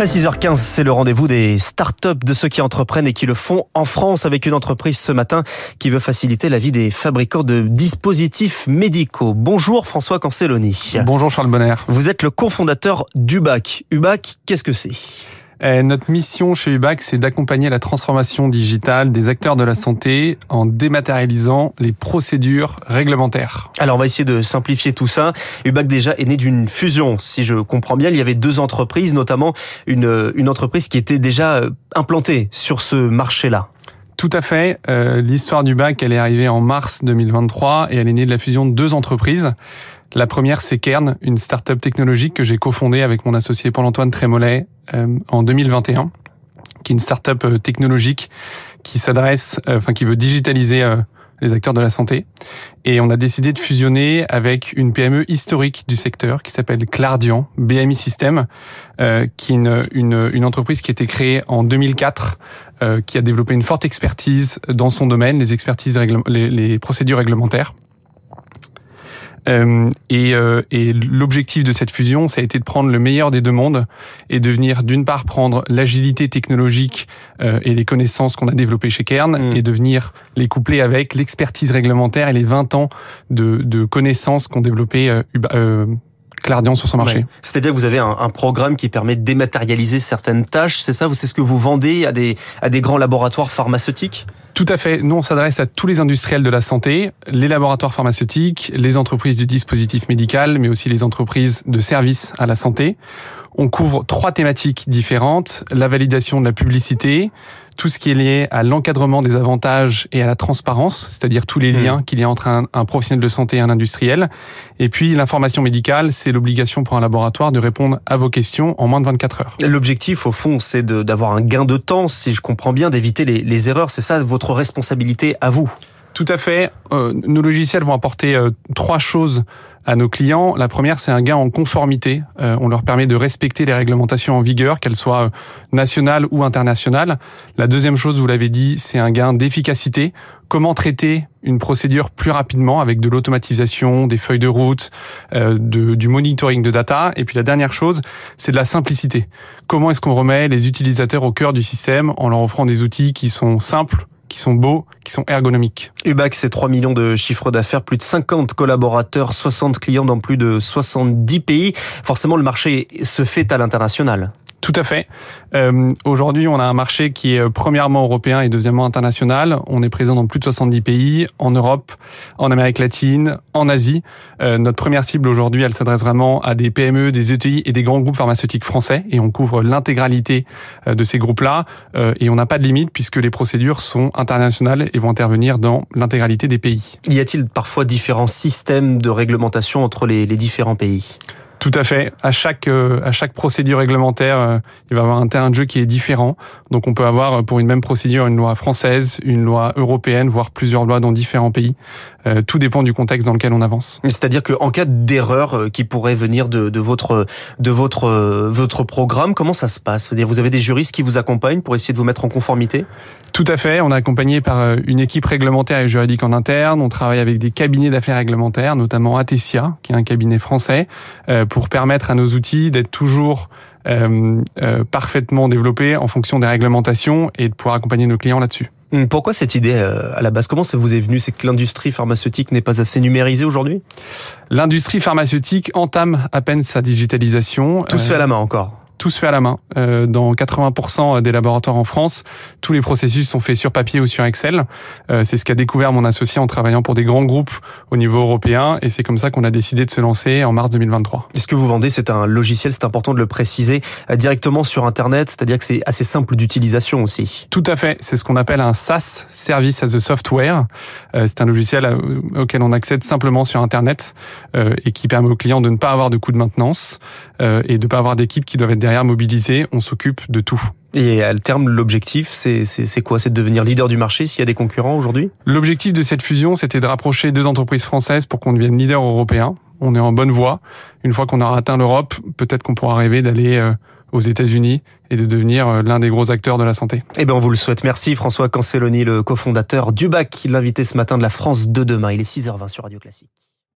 À 6h15, c'est le rendez-vous des startups, de ceux qui entreprennent et qui le font en France avec une entreprise ce matin qui veut faciliter la vie des fabricants de dispositifs médicaux. Bonjour François Cancelloni. Bonjour Charles Bonner. Vous êtes le cofondateur d'UBAC. UBAC, qu'est-ce que c'est? Eh, notre mission chez UBAC, c'est d'accompagner la transformation digitale des acteurs de la santé en dématérialisant les procédures réglementaires. Alors on va essayer de simplifier tout ça. UBAC déjà est né d'une fusion, si je comprends bien. Il y avait deux entreprises, notamment une, une entreprise qui était déjà euh, implantée sur ce marché-là. Tout à fait. Euh, L'histoire du bac, elle est arrivée en mars 2023 et elle est née de la fusion de deux entreprises. La première, c'est Kern, une start-up technologique que j'ai cofondée avec mon associé Paul-Antoine Trémollet euh, en 2021, qui est une start-up euh, technologique qui s'adresse, euh, enfin qui veut digitaliser les acteurs de la santé. Et on a décidé de fusionner avec une PME historique du secteur qui s'appelle Clardian, BMI System, qui est une, une, une, entreprise qui a été créée en 2004, qui a développé une forte expertise dans son domaine, les expertises, les, les procédures réglementaires. Euh, et, euh, et l'objectif de cette fusion, ça a été de prendre le meilleur des deux mondes et de venir d'une part prendre l'agilité technologique euh, et les connaissances qu'on a développées chez Kern mm. et de venir les coupler avec l'expertise réglementaire et les 20 ans de, de connaissances qu'ont développé euh, Clardian sur son marché. C'est-à-dire que vous avez un, un, programme qui permet de dématérialiser certaines tâches, c'est ça? C'est ce que vous vendez à des, à des grands laboratoires pharmaceutiques? Tout à fait. Nous, on s'adresse à tous les industriels de la santé, les laboratoires pharmaceutiques, les entreprises du dispositif médical, mais aussi les entreprises de services à la santé. On couvre trois thématiques différentes. La validation de la publicité, tout ce qui est lié à l'encadrement des avantages et à la transparence, c'est-à-dire tous les hmm. liens qu'il y a entre un, un, professionnel de santé et un industriel. Et puis l'information médicale, c'est l'obligation pour un laboratoire de répondre à vos questions en moins de 24 heures. L'objectif, au fond, c'est d'avoir un gain de temps, si je comprends bien, d'éviter les, les erreurs. C'est ça votre responsabilité à vous? Tout à fait. Euh, nos logiciels vont apporter euh, trois choses à nos clients. La première, c'est un gain en conformité. Euh, on leur permet de respecter les réglementations en vigueur, qu'elles soient nationales ou internationales. La deuxième chose, vous l'avez dit, c'est un gain d'efficacité. Comment traiter une procédure plus rapidement avec de l'automatisation, des feuilles de route, de, du monitoring de data? Et puis la dernière chose, c'est de la simplicité. Comment est-ce qu'on remet les utilisateurs au cœur du système en leur offrant des outils qui sont simples, qui sont beaux, qui sont ergonomiques. UBAC, c'est 3 millions de chiffres d'affaires, plus de 50 collaborateurs, 60 clients dans plus de 70 pays. Forcément, le marché se fait à l'international. Tout à fait. Euh, Aujourd'hui, on a un marché qui est euh, premièrement européen et deuxièmement international. On est présent dans plus de 70 pays, en Europe, en Amérique latine, en Asie. Euh, notre première cible aujourd'hui, elle s'adresse vraiment à des PME, des ETI et des grands groupes pharmaceutiques français. Et on couvre l'intégralité euh, de ces groupes-là. Euh, et on n'a pas de limite puisque les procédures sont internationales et vont intervenir dans l'intégralité des pays. Y a-t-il parfois différents systèmes de réglementation entre les, les différents pays? Tout à fait. À chaque euh, à chaque procédure réglementaire, euh, il va y avoir un terrain de jeu qui est différent. Donc on peut avoir euh, pour une même procédure une loi française, une loi européenne, voire plusieurs lois dans différents pays. tout dépend du contexte dans lequel on avance. C'est-à-dire qu'en cas d'erreur qui pourrait venir de, de votre de votre votre programme, comment ça se passe? C'est-à-dire vous avez des juristes qui vous accompagnent pour essayer de vous mettre en conformité? Tout à fait. On est accompagné par une équipe réglementaire et juridique en interne. On travaille avec des cabinets d'affaires réglementaires, notamment Atesia, qui est un cabinet français pour permettre à nos outils d'être toujours euh, euh, parfaitement développés en fonction des réglementations et de pouvoir accompagner nos clients là-dessus. Hum, pourquoi cette idée euh, à la base? Comment ça vous est venu C'est que l'industrie pharmaceutique n'est pas assez numérisée aujourd'hui? L'industrie pharmaceutique entame à peine sa digitalisation. Tout se fait à la main encore tout se fait à la main. Euh, dans 80% des laboratoires en France, tous les processus sont faits sur papier ou sur Excel. Euh, c'est ce qu'a découvert mon associé en travaillant pour des grands groupes au niveau européen et c'est comme ça qu'on a décidé de se lancer en mars 2023. Ce que vous vendez, c'est un logiciel, c'est important de le préciser, euh, directement sur Internet, c'est-à-dire que c'est assez simple d'utilisation aussi? Tout à fait, c'est ce qu'on appelle un SaaS, Service as a Software. c'est un logiciel auquel on accède simplement sur Internet et qui permet aux clients de ne pas avoir de coûts de maintenance et de ne pas avoir d'équipes qui doivent être derrière mobilisé, on s'occupe de tout. Et à terme, l'objectif, c'est quoi? C'est de devenir leader du marché s'il y a des concurrents aujourd'hui? L'objectif de cette fusion, c'était de rapprocher deux entreprises françaises pour qu'on devienne leader européen. On est en bonne voie. Une fois qu'on aura atteint l'Europe, peut-être qu'on pourra rêver d'aller euh, aux États-Unis et de devenir euh, l'un des gros acteurs de la santé. Eh bien, on vous le souhaite. Merci François Cancelloni, le cofondateur du BAC, l'invité ce matin de la France de demain. Il est 6h20 sur Radio Classique.